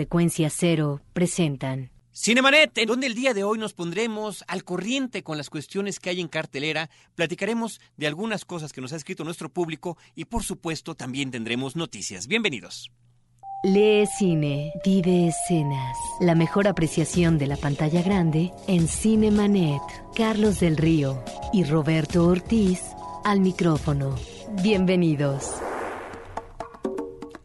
Frecuencia Cero presentan Cinemanet, en donde el día de hoy nos pondremos al corriente con las cuestiones que hay en cartelera, platicaremos de algunas cosas que nos ha escrito nuestro público y por supuesto también tendremos noticias. Bienvenidos. Lee cine, vive escenas. La mejor apreciación de la pantalla grande en Cinemanet. Carlos del Río y Roberto Ortiz al micrófono. Bienvenidos.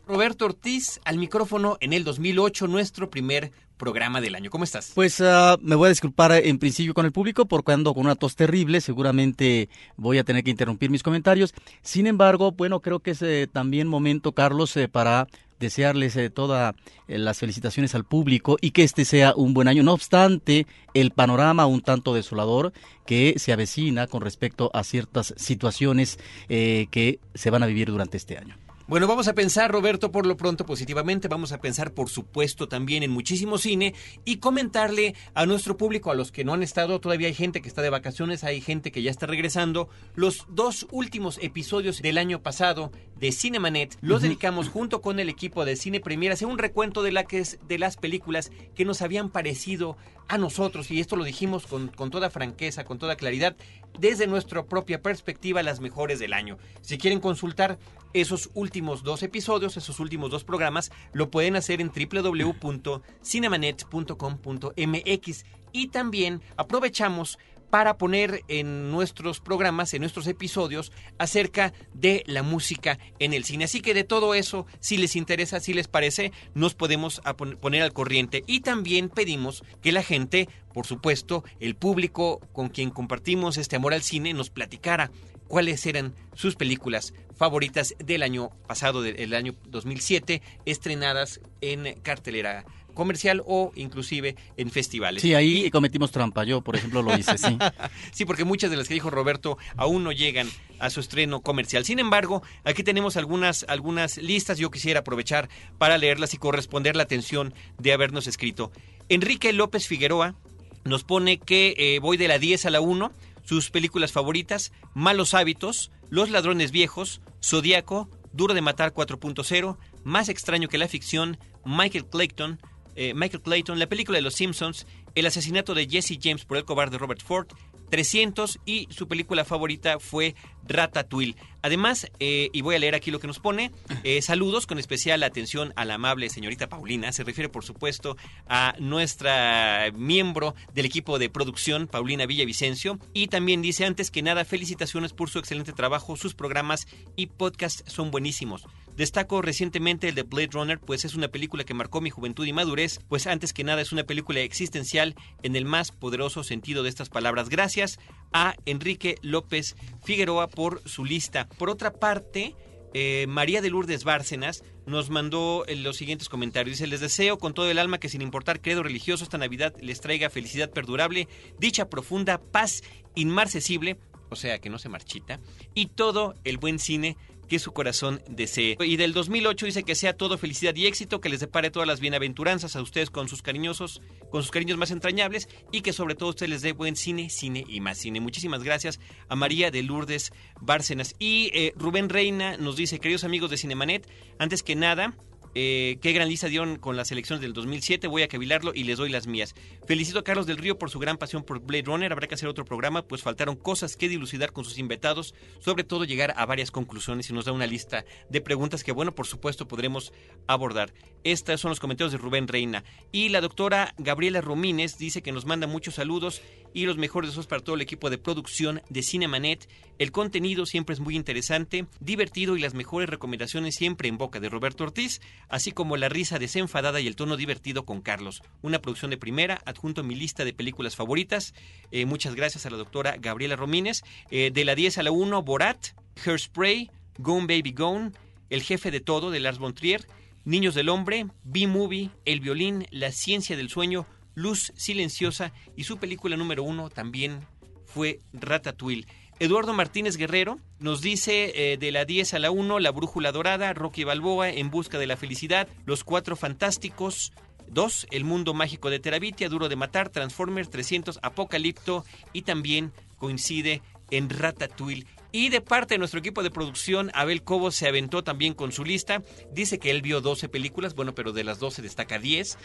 Roberto Ortiz al micrófono en el 2008, nuestro primer programa del año. ¿Cómo estás? Pues uh, me voy a disculpar en principio con el público porque ando con una tos terrible, seguramente voy a tener que interrumpir mis comentarios. Sin embargo, bueno, creo que es eh, también momento, Carlos, eh, para desearles eh, todas las felicitaciones al público y que este sea un buen año. No obstante, el panorama un tanto desolador que se avecina con respecto a ciertas situaciones que se van a vivir durante este año. Bueno, vamos a pensar, Roberto, por lo pronto positivamente. Vamos a pensar, por supuesto, también en muchísimo cine y comentarle a nuestro público, a los que no han estado, todavía hay gente que está de vacaciones, hay gente que ya está regresando. Los dos últimos episodios del año pasado de Cinemanet los dedicamos junto con el equipo de Cine Premier a hacer un recuento de, la que es, de las películas que nos habían parecido a nosotros, y esto lo dijimos con, con toda franqueza, con toda claridad, desde nuestra propia perspectiva, las mejores del año. Si quieren consultar esos últimos dos episodios, esos últimos dos programas, lo pueden hacer en www.cinemanet.com.mx y también aprovechamos para poner en nuestros programas, en nuestros episodios, acerca de la música en el cine. Así que de todo eso, si les interesa, si les parece, nos podemos poner al corriente. Y también pedimos que la gente, por supuesto, el público con quien compartimos este amor al cine, nos platicara cuáles eran sus películas favoritas del año pasado, del año 2007, estrenadas en cartelera comercial o inclusive en festivales. Sí, ahí cometimos trampa. Yo, por ejemplo, lo hice, sí. sí, porque muchas de las que dijo Roberto aún no llegan a su estreno comercial. Sin embargo, aquí tenemos algunas, algunas listas. Yo quisiera aprovechar para leerlas y corresponder la atención de habernos escrito. Enrique López Figueroa nos pone que eh, voy de la 10 a la 1. Sus películas favoritas, Malos Hábitos, Los Ladrones Viejos, Zodíaco, Duro de Matar 4.0, Más extraño que la ficción, Michael Clayton, eh, Michael Clayton, la película de Los Simpsons, el asesinato de Jesse James por el cobarde Robert Ford, 300 y su película favorita fue Ratatouille. Además, eh, y voy a leer aquí lo que nos pone, eh, saludos con especial atención a la amable señorita Paulina. Se refiere, por supuesto, a nuestra miembro del equipo de producción, Paulina Villavicencio. Y también dice, antes que nada, felicitaciones por su excelente trabajo. Sus programas y podcasts son buenísimos. Destaco recientemente el de Blade Runner, pues es una película que marcó mi juventud y madurez, pues antes que nada es una película existencial en el más poderoso sentido de estas palabras. Gracias a Enrique López Figueroa por su lista. Por otra parte, eh, María de Lourdes Bárcenas nos mandó eh, los siguientes comentarios. Dice, les deseo con todo el alma que sin importar credo religioso esta Navidad les traiga felicidad perdurable, dicha profunda, paz inmarcesible, o sea que no se marchita, y todo el buen cine que su corazón desee. Y del 2008 dice que sea todo felicidad y éxito, que les depare todas las bienaventuranzas a ustedes con sus cariñosos, con sus cariños más entrañables y que sobre todo usted les dé buen cine, cine y más cine. Muchísimas gracias a María de Lourdes Bárcenas. Y eh, Rubén Reina nos dice, queridos amigos de Cinemanet, antes que nada, eh, qué gran lista dieron con las elecciones del 2007. Voy a cavilarlo y les doy las mías. Felicito a Carlos del Río por su gran pasión por Blade Runner. Habrá que hacer otro programa, pues faltaron cosas que dilucidar con sus invitados, sobre todo llegar a varias conclusiones y nos da una lista de preguntas que, bueno, por supuesto podremos abordar. Estos son los comentarios de Rubén Reina. Y la doctora Gabriela Romínez dice que nos manda muchos saludos y los mejores deseos para todo el equipo de producción de Cinemanet. El contenido siempre es muy interesante, divertido y las mejores recomendaciones siempre en boca de Roberto Ortiz así como la risa desenfadada y el tono divertido con Carlos. Una producción de primera, adjunto mi lista de películas favoritas. Eh, muchas gracias a la doctora Gabriela Romínez. Eh, de la 10 a la 1, Borat, Hairspray, Gone Baby Gone, El jefe de todo de Lars von Trier, Niños del Hombre, B-Movie, El Violín, La Ciencia del Sueño, Luz Silenciosa y su película número uno también fue Ratatouille. Eduardo Martínez Guerrero nos dice eh, de la 10 a la 1, La Brújula Dorada, Rocky Balboa, En Busca de la Felicidad, Los Cuatro Fantásticos, 2, El Mundo Mágico de Terabitia, Duro de Matar, Transformers 300, Apocalipto y también coincide en Ratatouille Y de parte de nuestro equipo de producción, Abel Cobo se aventó también con su lista. Dice que él vio 12 películas, bueno, pero de las 12 destaca 10.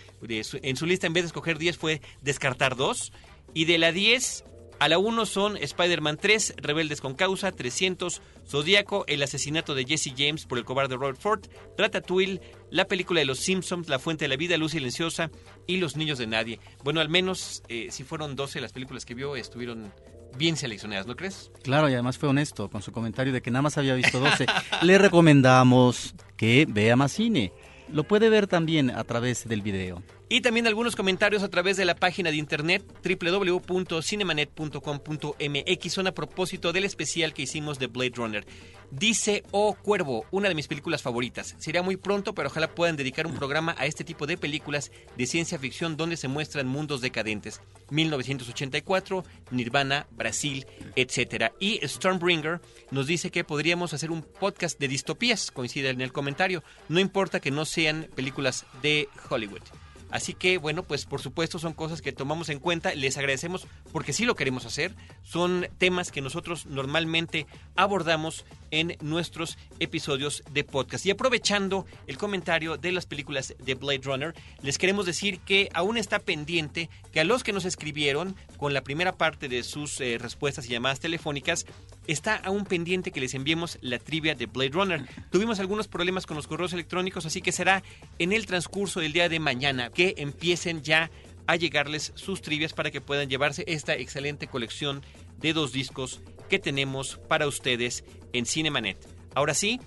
En su lista, en vez de escoger 10, fue descartar 2. Y de la 10, a la 1 son Spider-Man 3, Rebeldes con Causa, 300, Zodíaco, El asesinato de Jesse James por el cobarde Robert Ford, Ratatouille, la película de Los Simpsons, La fuente de la vida, Luz Silenciosa y Los niños de nadie. Bueno, al menos eh, si fueron 12 las películas que vio, estuvieron bien seleccionadas, ¿no crees? Claro, y además fue honesto con su comentario de que nada más había visto 12. Le recomendamos que vea más cine. Lo puede ver también a través del video. Y también algunos comentarios a través de la página de internet www.cinemanet.com.mx son a propósito del especial que hicimos de Blade Runner. Dice Oh Cuervo, una de mis películas favoritas. Sería muy pronto, pero ojalá puedan dedicar un programa a este tipo de películas de ciencia ficción donde se muestran mundos decadentes. 1984, Nirvana, Brasil, etc. Y Stormbringer nos dice que podríamos hacer un podcast de distopías, coincide en el comentario. No importa que no sean películas de Hollywood. Así que, bueno, pues por supuesto son cosas que tomamos en cuenta. Les agradecemos porque sí lo queremos hacer. Son temas que nosotros normalmente abordamos en nuestros episodios de podcast. Y aprovechando el comentario de las películas de Blade Runner, les queremos decir que aún está pendiente que a los que nos escribieron con la primera parte de sus eh, respuestas y llamadas telefónicas, está aún pendiente que les enviemos la trivia de Blade Runner. Tuvimos algunos problemas con los correos electrónicos, así que será en el transcurso del día de mañana que empiecen ya a llegarles sus trivias para que puedan llevarse esta excelente colección de dos discos que tenemos para ustedes en Cinemanet. Ahora sí,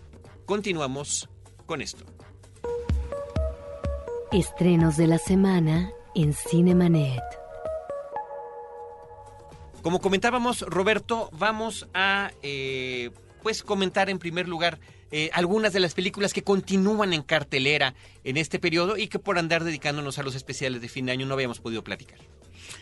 continuamos con esto. Estrenos de la semana en Cinemanet. Como comentábamos, Roberto, vamos a eh, pues comentar en primer lugar eh, algunas de las películas que continúan en cartelera en este periodo y que por andar dedicándonos a los especiales de fin de año no habíamos podido platicar.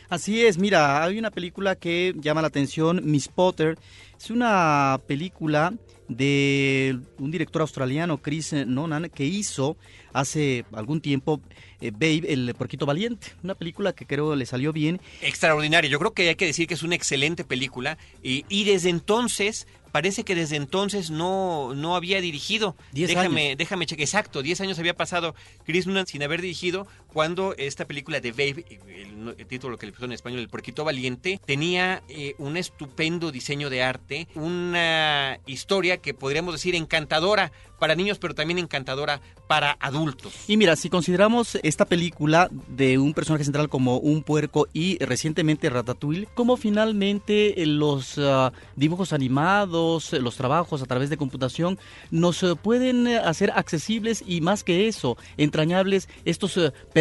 Así es, mira, hay una película que llama la atención, Miss Potter. Es una película de un director australiano, Chris Nonan, que hizo hace algún tiempo eh, Babe, el porquito valiente, una película que creo le salió bien. Extraordinaria, yo creo que hay que decir que es una excelente película y, y desde entonces parece que desde entonces no, no había dirigido. Diez déjame, años. déjame checar. Exacto, 10 años había pasado Chris Nolan sin haber dirigido cuando esta película de Babe, el, el título que le puso en español, El Porquito Valiente, tenía eh, un estupendo diseño de arte, una historia que podríamos decir encantadora para niños, pero también encantadora para adultos. Y mira, si consideramos esta película de un personaje central como un puerco y recientemente Ratatouille, como finalmente eh, los uh, dibujos animados, los trabajos a través de computación nos uh, pueden uh, hacer accesibles y más que eso, entrañables estos personajes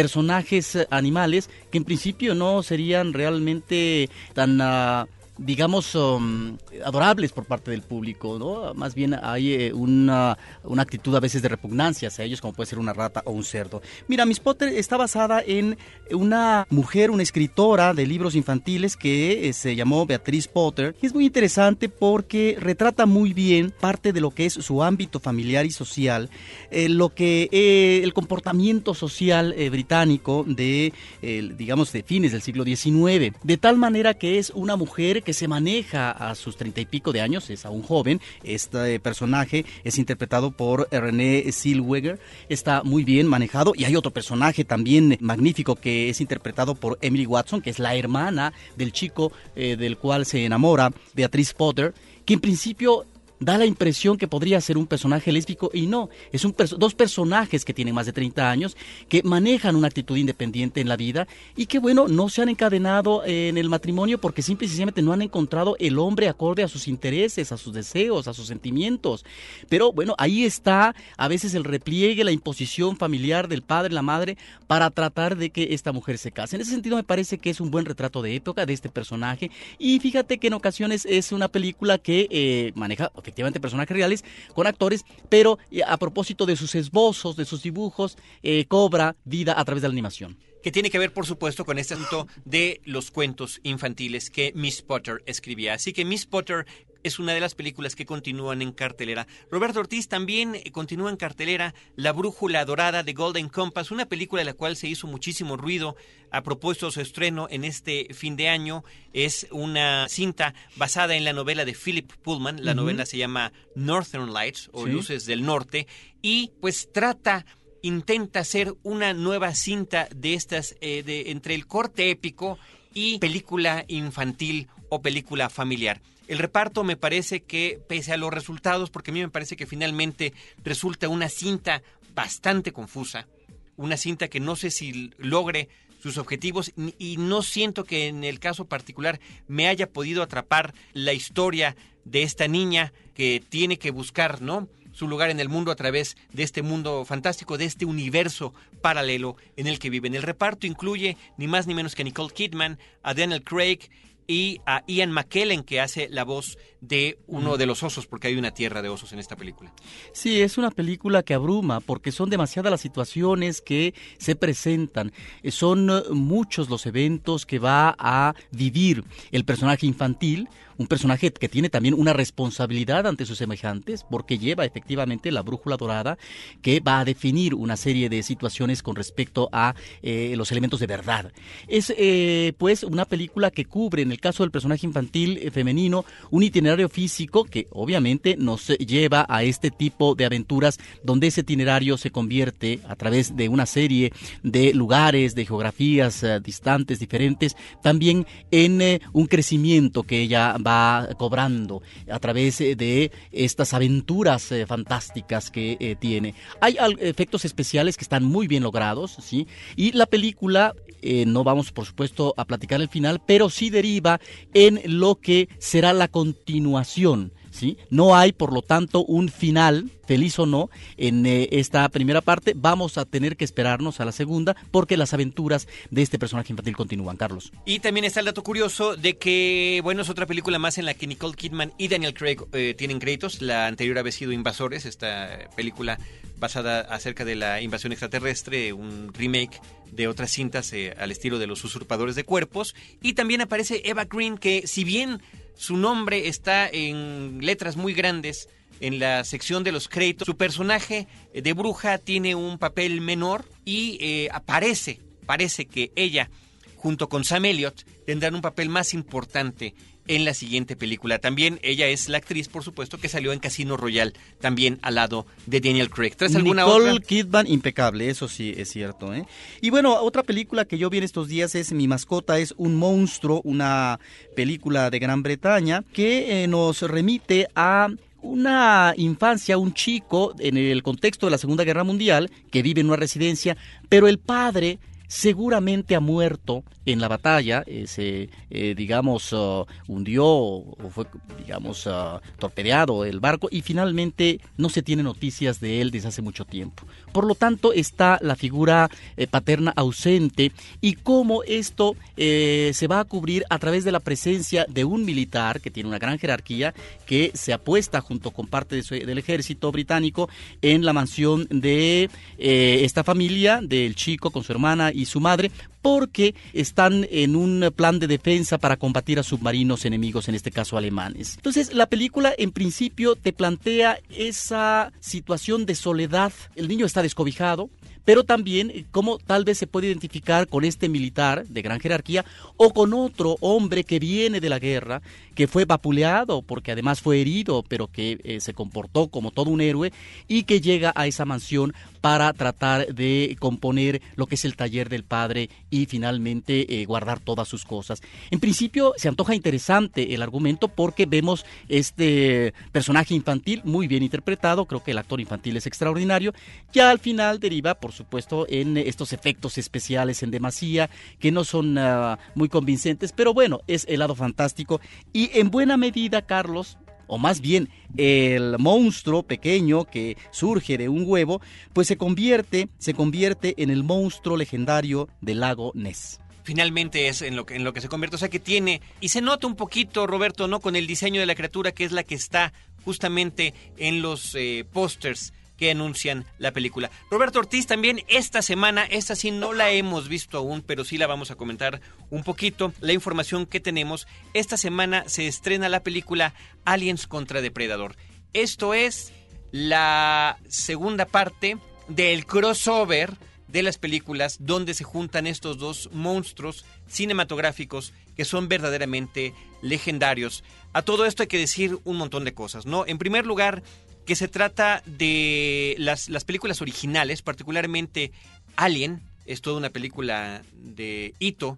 animales que en principio no serían realmente tan digamos, um, adorables por parte del público, ¿no? Más bien hay eh, una, una, actitud a veces de repugnancia hacia ellos, como puede ser una rata o un cerdo. Mira, Miss Potter está basada en una mujer, una escritora de libros infantiles que eh, se llamó Beatriz Potter. Y es muy interesante porque retrata muy bien parte de lo que es su ámbito familiar y social, eh, lo que el comportamiento social británico de, digamos, de fines del siglo XIX. De tal manera que es una mujer que se maneja a sus treinta y pico de años, es aún joven. Este personaje es interpretado por René Zellweger, está muy bien manejado. Y hay otro personaje también magnífico que es interpretado por Emily Watson, que es la hermana del chico eh, del cual se enamora Beatriz Potter, que en principio da la impresión que podría ser un personaje lésbico y no, es un dos personajes que tienen más de 30 años, que manejan una actitud independiente en la vida y que bueno, no se han encadenado en el matrimonio porque simple y sencillamente no han encontrado el hombre acorde a sus intereses, a sus deseos, a sus sentimientos. Pero bueno, ahí está a veces el repliegue, la imposición familiar del padre, la madre, para tratar de que esta mujer se case. En ese sentido me parece que es un buen retrato de época de este personaje y fíjate que en ocasiones es una película que eh, maneja efectivamente personajes reales con actores, pero a propósito de sus esbozos, de sus dibujos, eh, cobra vida a través de la animación que tiene que ver, por supuesto, con este asunto de los cuentos infantiles que Miss Potter escribía. Así que Miss Potter es una de las películas que continúan en cartelera. Roberto Ortiz también eh, continúa en cartelera La Brújula Dorada de Golden Compass, una película de la cual se hizo muchísimo ruido a propósito de su estreno en este fin de año. Es una cinta basada en la novela de Philip Pullman. La novela se llama Northern Lights o Luces del Norte y pues trata intenta hacer una nueva cinta de estas eh, de entre el corte épico y película infantil o película familiar. El reparto me parece que, pese a los resultados, porque a mí me parece que finalmente resulta una cinta bastante confusa, una cinta que no sé si logre sus objetivos y no siento que en el caso particular me haya podido atrapar la historia de esta niña que tiene que buscar, ¿no? su lugar en el mundo a través de este mundo fantástico, de este universo paralelo en el que vive. En el reparto incluye ni más ni menos que a Nicole Kidman, a Daniel Craig y a Ian McKellen que hace la voz de uno de los osos, porque hay una tierra de osos en esta película. Sí, es una película que abruma, porque son demasiadas las situaciones que se presentan. Eh, son eh, muchos los eventos que va a vivir el personaje infantil, un personaje que tiene también una responsabilidad ante sus semejantes, porque lleva efectivamente la brújula dorada que va a definir una serie de situaciones con respecto a eh, los elementos de verdad. Es pues una película que cubre, en el caso del personaje infantil femenino, un itinerario físico que obviamente nos lleva a este tipo de aventuras donde ese itinerario se convierte a través de una serie de lugares, de geografías eh, distantes, diferentes, también en eh, un crecimiento que ella va cobrando a través eh, de estas aventuras fantásticas que tiene. Hay efectos especiales que están muy bien logrados, ¿sí? Y la película, no vamos por supuesto a platicar el final, pero sí deriva en lo que será la continuación. ¿Sí? No hay, por lo tanto, un final, feliz o no, en eh, esta primera parte. Vamos a tener que esperarnos a la segunda porque las aventuras de este personaje infantil continúan, Carlos. Y también está el dato curioso de que, bueno, es otra película más en la que Nicole Kidman y Daniel Craig eh, tienen créditos. La anterior había sido Invasores, esta película basada acerca de la invasión extraterrestre, un remake de otras cintas eh, al estilo de los usurpadores de cuerpos. Y también aparece Eva Green, que si bien su nombre está en letras muy grandes en la sección de los créditos. Su personaje de bruja tiene un papel menor y eh, aparece, parece que ella, junto con Sam Elliott, tendrán un papel más importante en la siguiente película. También ella es la actriz, por supuesto, que salió en Casino Royale, también al lado de Daniel Craig. ¿Traes alguna Nicole Kidman, impecable, eso sí es cierto. ¿eh? Y bueno, otra película que yo vi en estos días es Mi mascota es un monstruo, una película de Gran Bretaña que eh, nos remite a una infancia, un chico en el contexto de la Segunda Guerra Mundial que vive en una residencia, pero el padre seguramente ha muerto en la batalla, eh, se, eh, digamos, uh, hundió o fue, digamos, uh, torpedeado el barco y finalmente no se tiene noticias de él desde hace mucho tiempo. Por lo tanto, está la figura eh, paterna ausente y cómo esto se va a cubrir a través de la presencia de un militar que tiene una gran jerarquía, que se apuesta junto con parte del ejército británico en la mansión de esta familia, del chico con su hermana su madre, porque están en un plan de defensa para combatir a submarinos enemigos, en este caso alemanes. Entonces, la película en principio te plantea esa situación de soledad. El niño está descobijado, pero también eh, cómo tal vez se puede identificar con este militar de gran jerarquía o con otro hombre que viene de la guerra, que fue vapuleado porque además fue herido, pero que eh, se comportó como todo un héroe y que llega a esa mansión para tratar de componer lo que es el taller del padre y finalmente eh, guardar todas sus cosas. En principio se antoja interesante el argumento porque vemos este personaje infantil muy bien interpretado, creo que el actor infantil es extraordinario, ya al final deriva por supuesto en estos efectos especiales en demasía que no son ah, muy convincentes, pero bueno, es el lado fantástico. Y en buena medida Carlos o más bien el monstruo pequeño que surge de un huevo, pues se convierte, se convierte en el monstruo legendario del lago Ness. Finalmente es en lo que en lo que se convierte, o sea que tiene y se nota un poquito Roberto, no con el diseño de la criatura que es la que está justamente en los eh, pósters que anuncian la película. Roberto Ortiz también esta semana, esta sí no la hemos visto aún, pero sí la vamos a comentar un poquito. La información que tenemos, esta semana se estrena la película Aliens contra Depredador. Esto es la segunda parte del crossover de las películas donde se juntan estos dos monstruos cinematográficos que son verdaderamente legendarios. A todo esto hay que decir un montón de cosas, ¿no? En primer lugar, que se trata de las, las películas originales, particularmente Alien, es toda una película de hito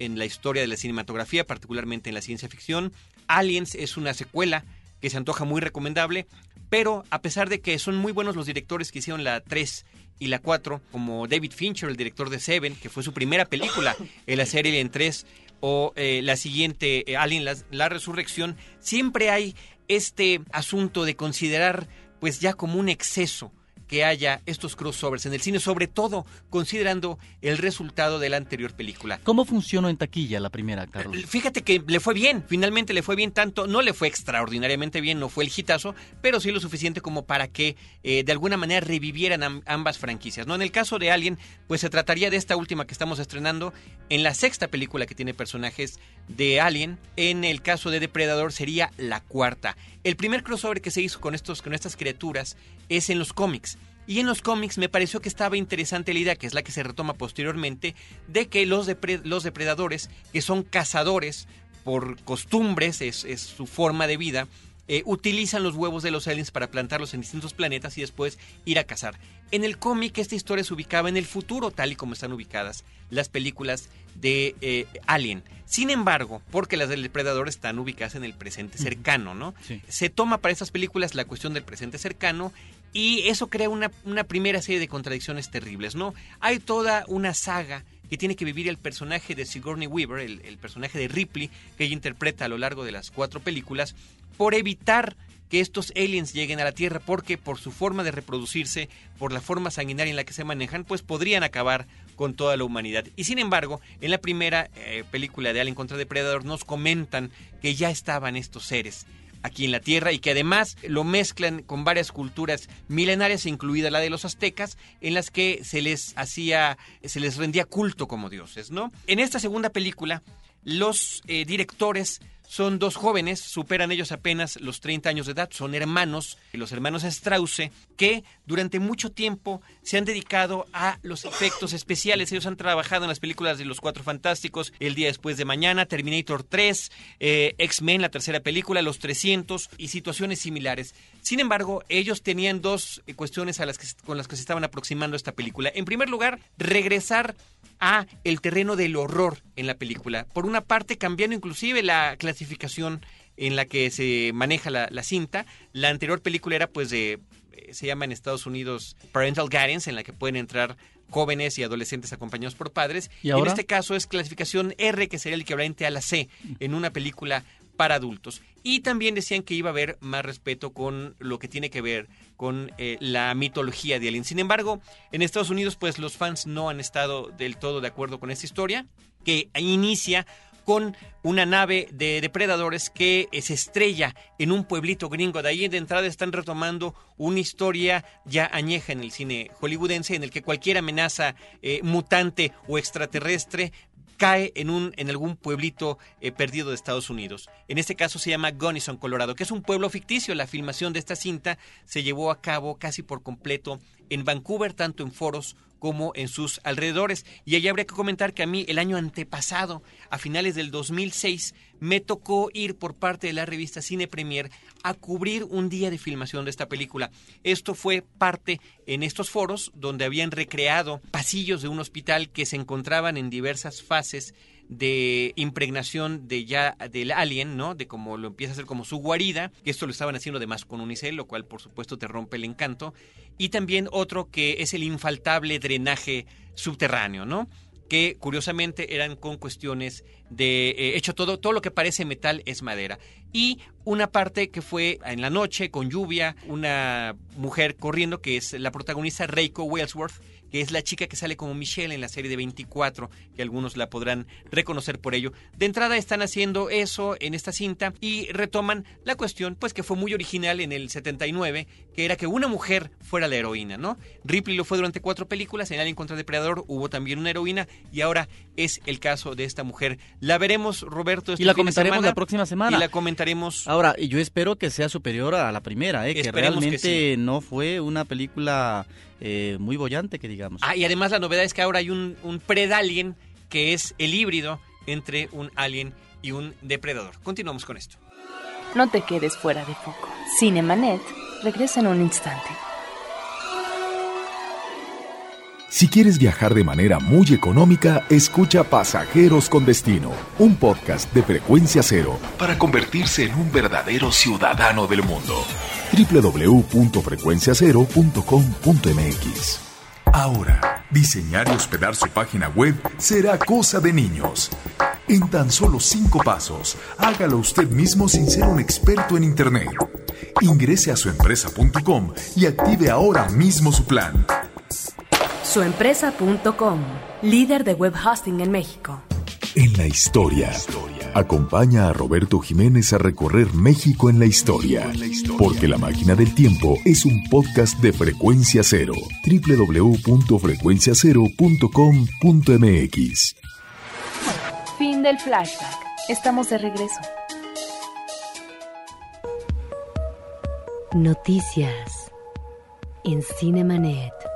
en la historia de la cinematografía, particularmente en la ciencia ficción. Aliens es una secuela que se antoja muy recomendable, pero a pesar de que son muy buenos los directores que hicieron la 3 y la 4, como David Fincher, el director de Seven, que fue su primera película en la serie Alien 3, o eh, la siguiente, eh, Alien, la, la Resurrección, siempre hay este asunto de considerar pues ya como un exceso que haya estos crossovers en el cine, sobre todo considerando el resultado de la anterior película. ¿Cómo funcionó en taquilla la primera, Carlos? Fíjate que le fue bien, finalmente le fue bien tanto, no le fue extraordinariamente bien, no fue el hitazo, pero sí lo suficiente como para que eh, de alguna manera revivieran am- ambas franquicias. ¿no? En el caso de Alien, pues se trataría de esta última que estamos estrenando, en la sexta película que tiene personajes de Alien, en el caso de Depredador sería la cuarta. El primer crossover que se hizo con, estos, con estas criaturas es en los cómics. Y en los cómics me pareció que estaba interesante la idea, que es la que se retoma posteriormente, de que los, depre- los depredadores, que son cazadores por costumbres, es, es su forma de vida, eh, utilizan los huevos de los aliens para plantarlos en distintos planetas y después ir a cazar. En el cómic esta historia se ubicaba en el futuro, tal y como están ubicadas las películas de eh, Alien. Sin embargo, porque las del depredador están ubicadas en el presente cercano, ¿no? Sí. Se toma para estas películas la cuestión del presente cercano y eso crea una, una primera serie de contradicciones terribles, ¿no? Hay toda una saga que tiene que vivir el personaje de Sigourney Weaver, el, el personaje de Ripley, que ella interpreta a lo largo de las cuatro películas, por evitar que estos aliens lleguen a la Tierra, porque por su forma de reproducirse, por la forma sanguinaria en la que se manejan, pues podrían acabar con toda la humanidad. Y sin embargo, en la primera eh, película de Alien contra Depredador nos comentan que ya estaban estos seres aquí en la Tierra y que además lo mezclan con varias culturas milenarias, incluida la de los aztecas, en las que se les hacía, se les rendía culto como dioses, ¿no? En esta segunda película, los eh, directores son dos jóvenes, superan ellos apenas los 30 años de edad, son hermanos, los hermanos Strauss, que durante mucho tiempo se han dedicado a los efectos especiales. Ellos han trabajado en las películas de Los Cuatro Fantásticos, El Día Después de Mañana, Terminator 3, eh, X-Men, la tercera película, Los 300 y situaciones similares. Sin embargo, ellos tenían dos eh, cuestiones a las que, con las que se estaban aproximando a esta película. En primer lugar, regresar a el terreno del horror en la película. Por una parte, cambiando inclusive la clasificación en la que se maneja la, la cinta. La anterior película era pues de, eh, se llama en Estados Unidos Parental Guidance, en la que pueden entrar jóvenes y adolescentes acompañados por padres. ¿Y en este caso es clasificación R, que sería el equivalente a la C en una película para adultos. Y también decían que iba a haber más respeto con lo que tiene que ver con eh, la mitología de Alien. Sin embargo, en Estados Unidos, pues los fans no han estado del todo de acuerdo con esta historia, que inicia con una nave de depredadores que eh, se estrella en un pueblito gringo. De ahí de entrada están retomando una historia ya añeja en el cine hollywoodense en el que cualquier amenaza eh, mutante o extraterrestre cae en un en algún pueblito eh, perdido de Estados Unidos. En este caso se llama Gunnison, Colorado, que es un pueblo ficticio. La filmación de esta cinta se llevó a cabo casi por completo en Vancouver, tanto en foros como en sus alrededores. Y allí habría que comentar que a mí el año antepasado, a finales del 2006, me tocó ir por parte de la revista Cine Premier a cubrir un día de filmación de esta película. Esto fue parte en estos foros donde habían recreado pasillos de un hospital que se encontraban en diversas fases de impregnación de ya del alien, ¿no? De cómo lo empieza a hacer como su guarida, que esto lo estaban haciendo además con unicel, lo cual por supuesto te rompe el encanto, y también otro que es el infaltable drenaje subterráneo, ¿no? que curiosamente eran con cuestiones de eh, hecho todo todo lo que parece metal es madera y una parte que fue en la noche con lluvia, una mujer corriendo que es la protagonista Reiko Wellsworth, que es la chica que sale como Michelle en la serie de 24, que algunos la podrán reconocer por ello. De entrada están haciendo eso en esta cinta y retoman la cuestión, pues que fue muy original en el 79, que era que una mujer fuera la heroína, ¿no? Ripley lo fue durante cuatro películas, en Alien contra Depredador hubo también una heroína y ahora es el caso de esta mujer. La veremos, Roberto. Este y la comentaremos la próxima semana. Y la comentaremos. Ahora, yo espero que sea superior a la primera, ¿eh? que realmente no fue una película eh, muy bollante, que digamos. Ah, y además la novedad es que ahora hay un, un predalien que es el híbrido entre un alien y un depredador. Continuamos con esto. No te quedes fuera de foco. Cinemanet regresa en un instante. Si quieres viajar de manera muy económica, escucha Pasajeros con Destino, un podcast de frecuencia cero para convertirse en un verdadero ciudadano del mundo. www.frecuenciacero.com.mx Ahora, diseñar y hospedar su página web será cosa de niños. En tan solo cinco pasos, hágalo usted mismo sin ser un experto en Internet. Ingrese a suempresa.com y active ahora mismo su plan. Suempresa.com, líder de web hosting en México. En la historia. Acompaña a Roberto Jiménez a recorrer México en la historia. Porque La Máquina del Tiempo es un podcast de frecuencia cero. www.frecuenciacero.com.mx. Fin del flashback. Estamos de regreso. Noticias en Cinemanet.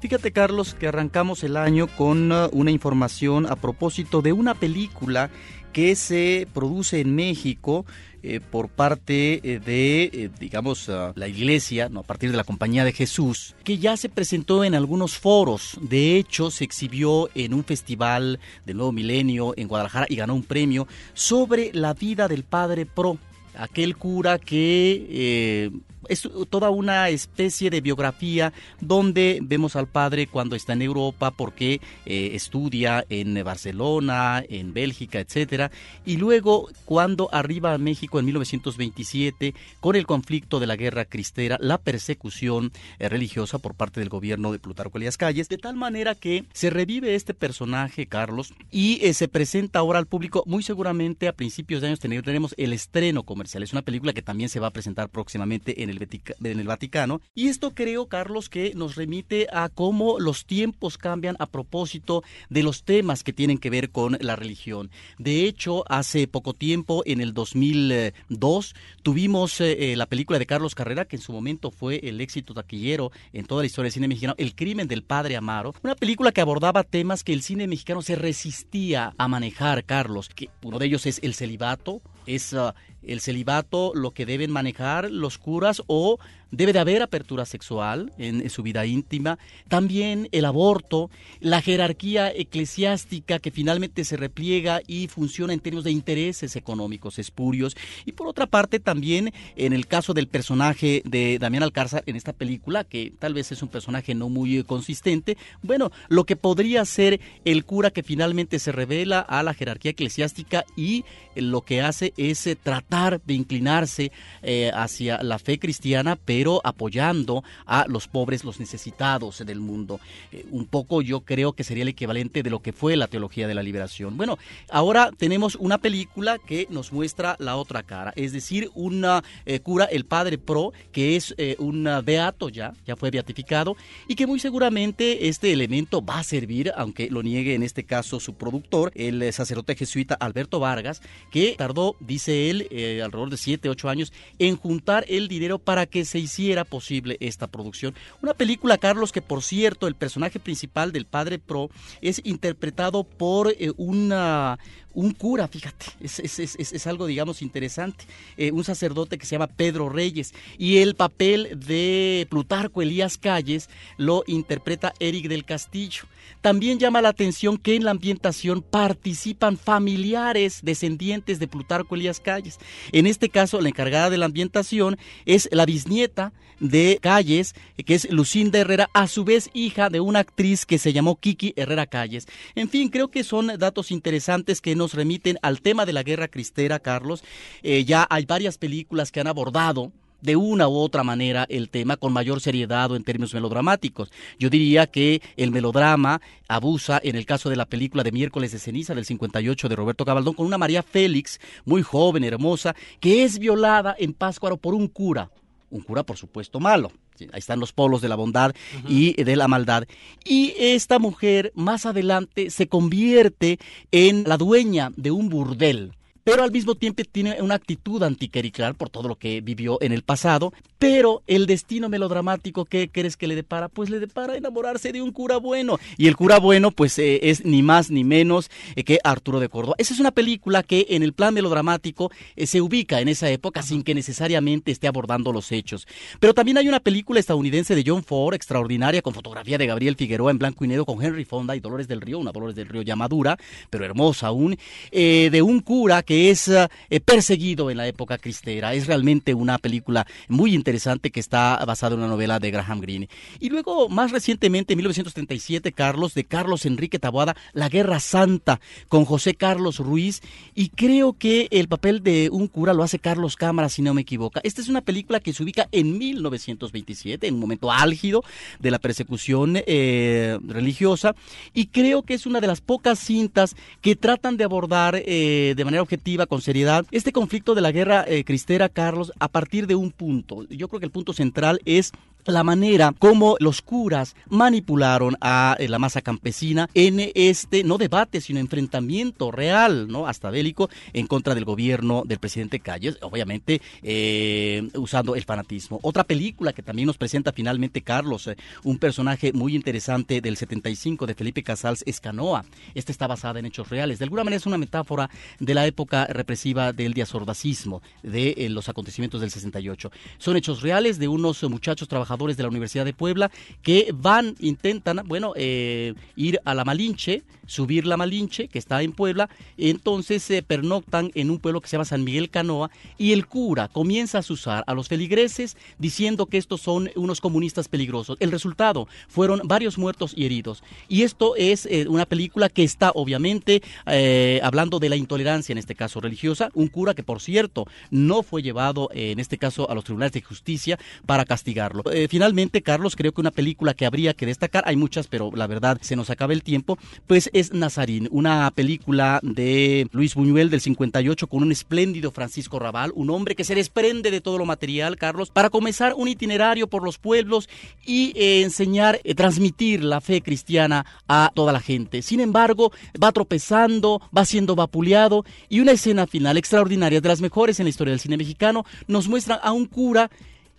Fíjate Carlos que arrancamos el año con uh, una información a propósito de una película que se produce en México eh, por parte eh, de, eh, digamos, uh, la iglesia, ¿no? a partir de la Compañía de Jesús, que ya se presentó en algunos foros. De hecho, se exhibió en un festival del Nuevo Milenio en Guadalajara y ganó un premio sobre la vida del Padre Pro, aquel cura que es toda una especie de biografía donde vemos al padre cuando está en Europa porque eh, estudia en Barcelona, en Bélgica, etcétera, y luego cuando arriba a México en 1927 con el conflicto de la guerra cristera, la persecución eh, religiosa por parte del gobierno de Plutarco Elías Calles, de tal manera que se revive este personaje Carlos y eh, se presenta ahora al público muy seguramente a principios de años tendremos el estreno comercial. Es una película que también se va a presentar próximamente en el en el Vaticano. Y esto creo, Carlos, que nos remite a cómo los tiempos cambian a propósito de los temas que tienen que ver con la religión. De hecho, hace poco tiempo, en el 2002, tuvimos eh, eh, la película de Carlos Carrera, que en su momento fue el éxito taquillero en toda la historia del cine mexicano, El crimen del padre Amaro. Una película que abordaba temas que el cine mexicano se resistía a manejar, Carlos. Que uno de ellos es el celibato, es ah, el celibato lo que deben manejar los curas o debe de haber apertura sexual en, su vida íntima, también el aborto, la jerarquía eclesiástica que finalmente se repliega y funciona en términos de intereses económicos espurios, y por otra parte también en el caso del personaje de Damián Alcázar en esta película, que tal vez es un personaje no muy consistente, bueno, lo que podría ser el cura que finalmente se revela a la jerarquía eclesiástica y lo que hace es eh, tratar de inclinarse eh, hacia la fe cristiana, pero apoyando a los pobres, los necesitados del mundo. Eh, un poco yo creo que sería el equivalente de lo que fue la teología de la liberación. Bueno, ahora tenemos una película que nos muestra la otra cara, es decir, una eh, cura, el padre Pro, que es eh, un beato ya, ya fue beatificado, y que muy seguramente este elemento va a servir, aunque lo niegue en este caso su productor, el sacerdote jesuita Alberto Vargas, que tardó, dice él, alrededor de 7, 8 años en juntar el dinero para que se hiciera posible esta producción. Una película, Carlos, que por cierto, el personaje principal del padre Pro es interpretado por eh, una, un cura, fíjate, es, algo, digamos, interesante, eh, un sacerdote que se llama Pedro Reyes, y el papel de Plutarco Elías Calles lo interpreta Eric del Castillo. También llama la atención que en la ambientación participan familiares descendientes de Plutarco Elías Calles. En este caso, la encargada de la ambientación es la bisnieta de Calles, que es Lucinda Herrera, a su vez hija de una actriz que se llamó Kiki Herrera Calles. En fin, creo que son datos interesantes que nos remiten al tema de la guerra cristera, Carlos. Eh, ya hay varias películas que han abordado de una u otra manera el tema con mayor seriedad o en términos melodramáticos. Yo diría que el melodrama abusa en el caso de la película de Miércoles de Ceniza del 58 de Roberto Cabaldón con una María Félix muy joven, hermosa, que es violada en Páscuaro por un cura, un cura por supuesto malo. Ahí están los polos de la bondad y de la maldad. Y esta mujer más adelante se convierte en la dueña de un burdel pero al mismo tiempo tiene una actitud anticlerical por todo lo que vivió en el pasado, pero el destino melodramático que crees que le depara, pues le depara enamorarse de un cura bueno, y el cura bueno pues eh, es ni más ni menos eh, que Arturo de Córdoba. Esa es una película que en el plan melodramático eh, se ubica en esa época sin que necesariamente esté abordando los hechos. Pero también hay una película estadounidense de John Ford, extraordinaria, con fotografía de Gabriel Figueroa en blanco y negro, con Henry Fonda y Dolores del Río, una Dolores del Río ya madura, pero hermosa aún, de un cura que es eh, perseguido en la época cristera. Es realmente una película muy interesante que está basada en una novela de Graham Greene. Y luego, más recientemente, en 1937, Carlos, de Carlos Enrique Taboada, La Guerra Santa, con José Carlos Ruiz. Y creo que el papel de un cura lo hace Carlos Cámara, si no me equivoco. Esta es una película que se ubica en 1927, en un momento álgido de la persecución eh, religiosa. Y creo que es una de las pocas cintas que tratan de abordar eh, de manera objetiva, con seriedad este conflicto de la guerra eh, cristera, Carlos, a partir de un punto. Yo creo que el punto central es la manera como los curas manipularon a eh, la masa campesina en este no debate sino enfrentamiento real no hasta bélico en contra del gobierno del presidente Calles obviamente eh, usando el fanatismo. Otra película que también nos presenta finalmente Carlos eh, un personaje muy interesante del 75 de Felipe Casals Escanoa. Esta está basada en hechos reales. De alguna manera es una metáfora de la época represiva del diasordacismo de los acontecimientos del 68 son hechos reales de unos muchachos trabajadores de la Universidad de Puebla que van, intentan, bueno, eh, ir a la Malinche, subir la Malinche, que está en Puebla, entonces se pernoctan en un pueblo que se llama San Miguel Canoa y el cura comienza a usar a los feligreses diciendo que estos son unos comunistas peligrosos. El resultado fueron varios muertos y heridos. Y esto es eh, una película que está obviamente eh, hablando de la intolerancia, en este caso religiosa, un cura que por cierto no fue llevado en este caso a los tribunales de justicia para castigarlo finalmente, Carlos, creo que una película que habría que destacar, hay muchas, pero la verdad se nos acaba el tiempo, pues es Nazarín, una película de Luis Buñuel del 58 con un espléndido Francisco Raval, un hombre que se desprende de todo lo material, Carlos, para comenzar un itinerario por los pueblos y eh, enseñar, eh, transmitir la fe cristiana a toda la gente. Sin embargo, va tropezando, va siendo vapuleado y una escena final extraordinaria, de las mejores en la historia del cine mexicano, nos muestra a un cura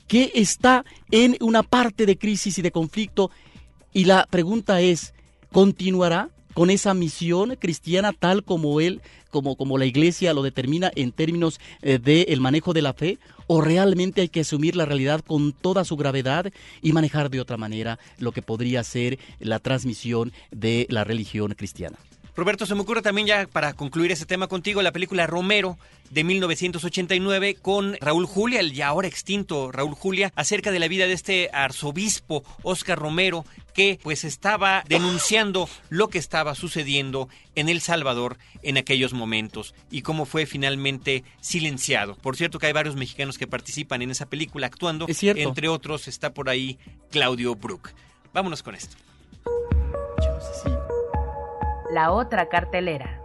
que está en una parte de crisis y de conflicto. Y la pregunta es, ¿continuará con esa misión cristiana tal como él, como, como la iglesia lo determina en términos eh, del manejo de la fe? ¿O realmente hay que asumir la realidad con toda su gravedad y manejar de otra manera lo que podría ser la transmisión de la religión cristiana? Roberto, se me ocurre también ya para concluir ese tema contigo la película Romero de 1989 con Raúl Julia, el ya ahora extinto Raúl Julia, acerca de la vida de este arzobispo Oscar Romero que pues estaba denunciando lo que estaba sucediendo en El Salvador en aquellos momentos y cómo fue finalmente silenciado. Por cierto que hay varios mexicanos que participan en esa película actuando, entre otros está por ahí Claudio Brook. Vámonos con esto la otra cartelera.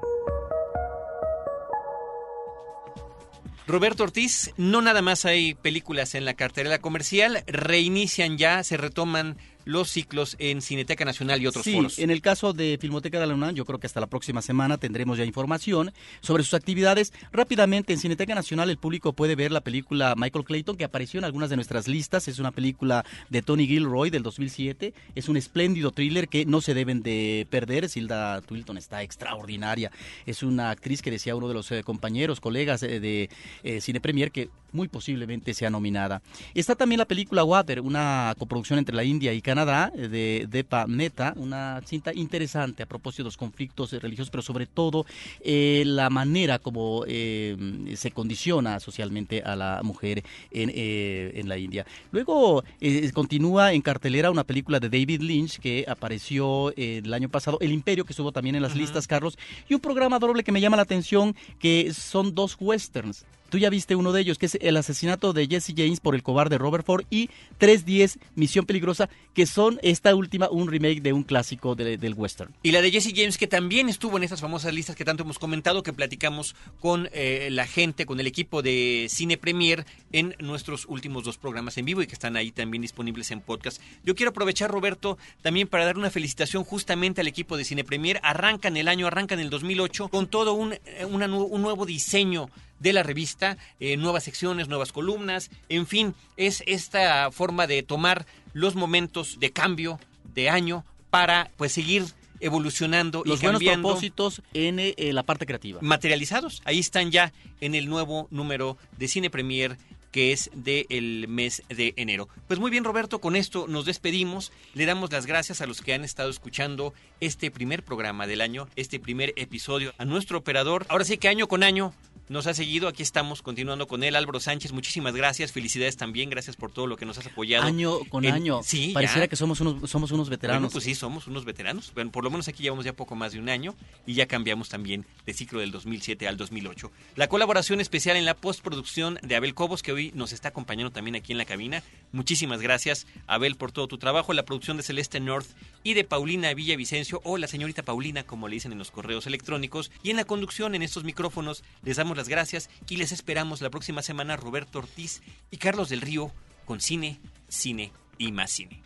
Roberto Ortiz, no nada más hay películas en la cartelera comercial, reinician ya, se retoman los ciclos en Cineteca Nacional y otros sí, foros. En el caso de Filmoteca de la UNAM, yo creo que hasta la próxima semana tendremos ya información sobre sus actividades. Rápidamente, en Cineteca Nacional el público puede ver la película Michael Clayton, que apareció en algunas de nuestras listas. Es una película de Tony Gilroy del 2007. Es un espléndido thriller que no se deben de perder. Silda Twilton está extraordinaria. Es una actriz que decía uno de los eh, compañeros, colegas eh, de eh, Cine Premier, que muy posiblemente sea nominada. Está también la película Water, una coproducción entre la India y Canadá Canadá, de Depa Meta, una cinta interesante a propósito de los conflictos religiosos, pero sobre todo la manera como se condiciona socialmente a la mujer en, en la India. Luego continúa en cartelera una película de David Lynch que apareció el año pasado, El Imperio, que estuvo también en las listas, Carlos, y un programa doble que me llama la atención, que son dos westerns. Tú ya viste uno de ellos, que es el asesinato de Jesse James por el cobarde Robert Ford y 310 Misión Peligrosa, que son esta última un remake de un clásico del western. Y la de Jesse James, que también estuvo en estas famosas listas que tanto hemos comentado, que platicamos con eh, la gente, con el equipo de Cine Premier en nuestros últimos dos programas en vivo y que están ahí también disponibles en podcast. Yo quiero aprovechar, Roberto, también para dar una felicitación justamente al equipo de Cine Premier. Arrancan el año, arrancan el 2008 con todo un, eh, un nuevo diseño de la revista, eh, nuevas secciones, nuevas columnas, en fin, es esta forma de tomar los momentos de cambio de año para pues seguir evolucionando los y buenos propósitos en eh, la parte creativa. Materializados, ahí están ya en el nuevo número de Cine Premier que es del mes de enero. Pues muy bien, Roberto, con esto nos despedimos. Le damos las gracias a los que han estado escuchando este primer programa del año, este primer episodio, a nuestro operador. Ahora sí que año con año nos ha seguido. Aquí estamos continuando con él. Álvaro Sánchez, muchísimas gracias. Felicidades también. Gracias por todo lo que nos has apoyado. Año con año. Sí, Pareciera que somos unos, somos unos veteranos. Bueno, pues sí, somos unos veteranos. Bueno, por lo menos aquí llevamos ya poco más de un año y ya cambiamos también de ciclo del 2007 al 2008. La colaboración especial en la postproducción de Abel Cobos, que hoy nos está acompañando también aquí en la cabina. Muchísimas gracias, Abel, por todo tu trabajo. La producción de Celeste North y de Paulina Villavicencio, o la señorita Paulina, como le dicen en los correos electrónicos. Y en la conducción, en estos micrófonos, les damos las gracias y les esperamos la próxima semana Roberto Ortiz y Carlos del Río con cine, cine y más cine.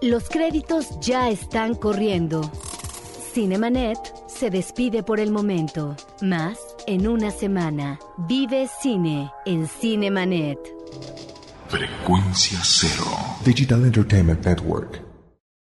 Los créditos ya están corriendo. Cinemanet se despide por el momento. Más en una semana. Vive cine en Cinemanet. Frecuencia cero. Digital Entertainment Network.